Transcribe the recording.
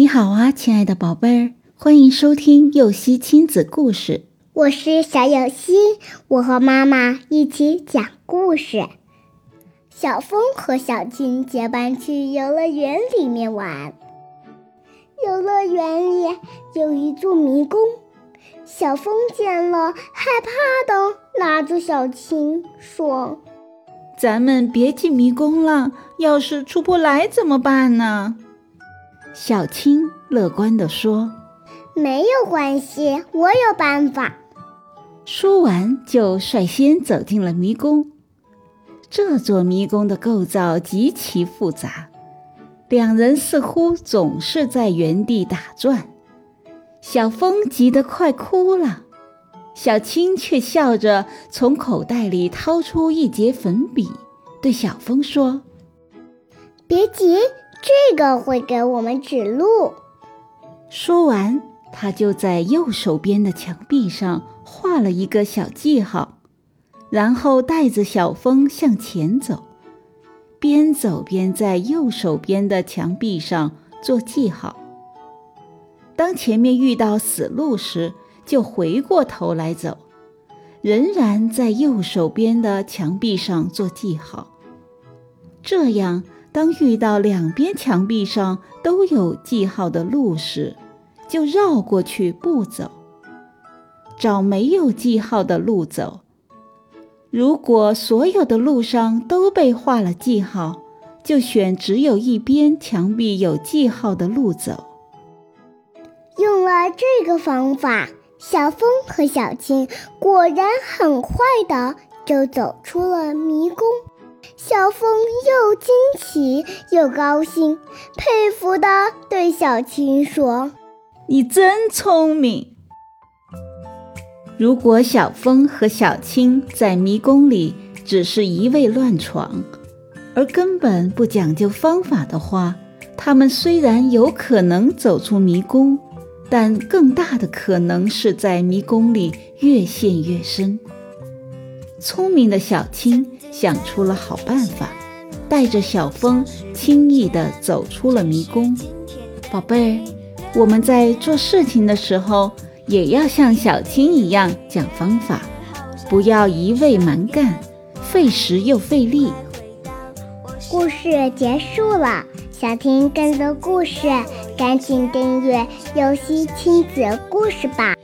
你好啊，亲爱的宝贝儿，欢迎收听幼熙亲子故事。我是小幼熙，我和妈妈一起讲故事。小风和小青结伴去游乐园里面玩。游乐园里有一座迷宫，小风见了害怕的拉住小青说：“咱们别进迷宫了，要是出不来怎么办呢？”小青乐观地说：“没有关系，我有办法。”说完，就率先走进了迷宫。这座迷宫的构造极其复杂，两人似乎总是在原地打转。小风急得快哭了，小青却笑着从口袋里掏出一截粉笔，对小风说：“别急。”这个会给我们指路。说完，他就在右手边的墙壁上画了一个小记号，然后带着小风向前走，边走边在右手边的墙壁上做记号。当前面遇到死路时，就回过头来走，仍然在右手边的墙壁上做记号。这样。当遇到两边墙壁上都有记号的路时，就绕过去不走，找没有记号的路走。如果所有的路上都被画了记号，就选只有一边墙壁有记号的路走。用了这个方法，小风和小青果然很快的就走出了迷宫。小风又惊奇又高兴，佩服地对小青说：“你真聪明。”如果小风和小青在迷宫里只是一味乱闯，而根本不讲究方法的话，他们虽然有可能走出迷宫，但更大的可能是在迷宫里越陷越深。聪明的小青想出了好办法，带着小风轻易地走出了迷宫。宝贝儿，我们在做事情的时候也要像小青一样讲方法，不要一味蛮干，费时又费力。故事结束了，想听更多故事，赶紧订阅“游戏亲子故事”吧。